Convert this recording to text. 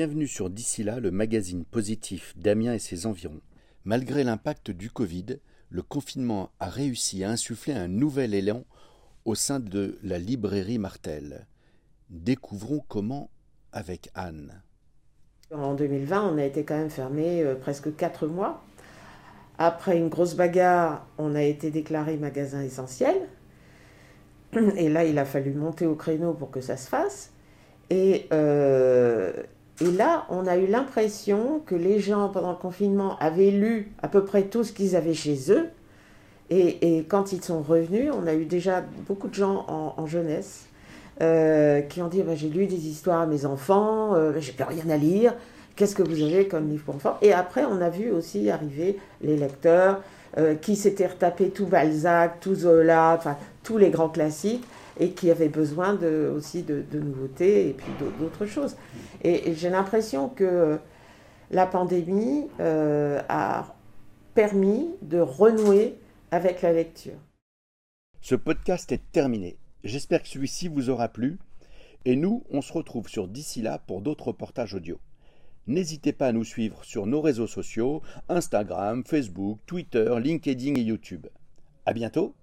Bienvenue sur D'ici là, le magazine positif d'Amiens et ses environs. Malgré l'impact du Covid, le confinement a réussi à insuffler un nouvel élan au sein de la librairie Martel. Découvrons comment avec Anne. En 2020, on a été quand même fermé euh, presque quatre mois. Après une grosse bagarre, on a été déclaré magasin essentiel. Et là, il a fallu monter au créneau pour que ça se fasse. Et, euh, et là, on a eu l'impression que les gens, pendant le confinement, avaient lu à peu près tout ce qu'ils avaient chez eux. Et, quand ils sont revenus, on a eu déjà beaucoup de gens en, en jeunesse euh, qui ont dit bah, J'ai lu des histoires à mes enfants, euh, j'ai plus rien à lire. Qu'est-ce que vous avez comme livre pour enfants Et après, on a vu aussi arriver les lecteurs euh, qui s'étaient retapés tout Balzac, tout Zola, enfin tous les grands classiques et qui avaient besoin de, aussi de, nouveautés et puis d'autres choses. Et, et j'ai l'impression que la pandémie euh, a permis de renouer avec la lecture. Ce podcast est terminé. J'espère que celui-ci vous aura plu. Et nous, on se retrouve sur d'ici là pour d'autres reportages audio. N'hésitez pas à nous suivre sur nos réseaux sociaux, Instagram, Facebook, Twitter, LinkedIn et YouTube. À bientôt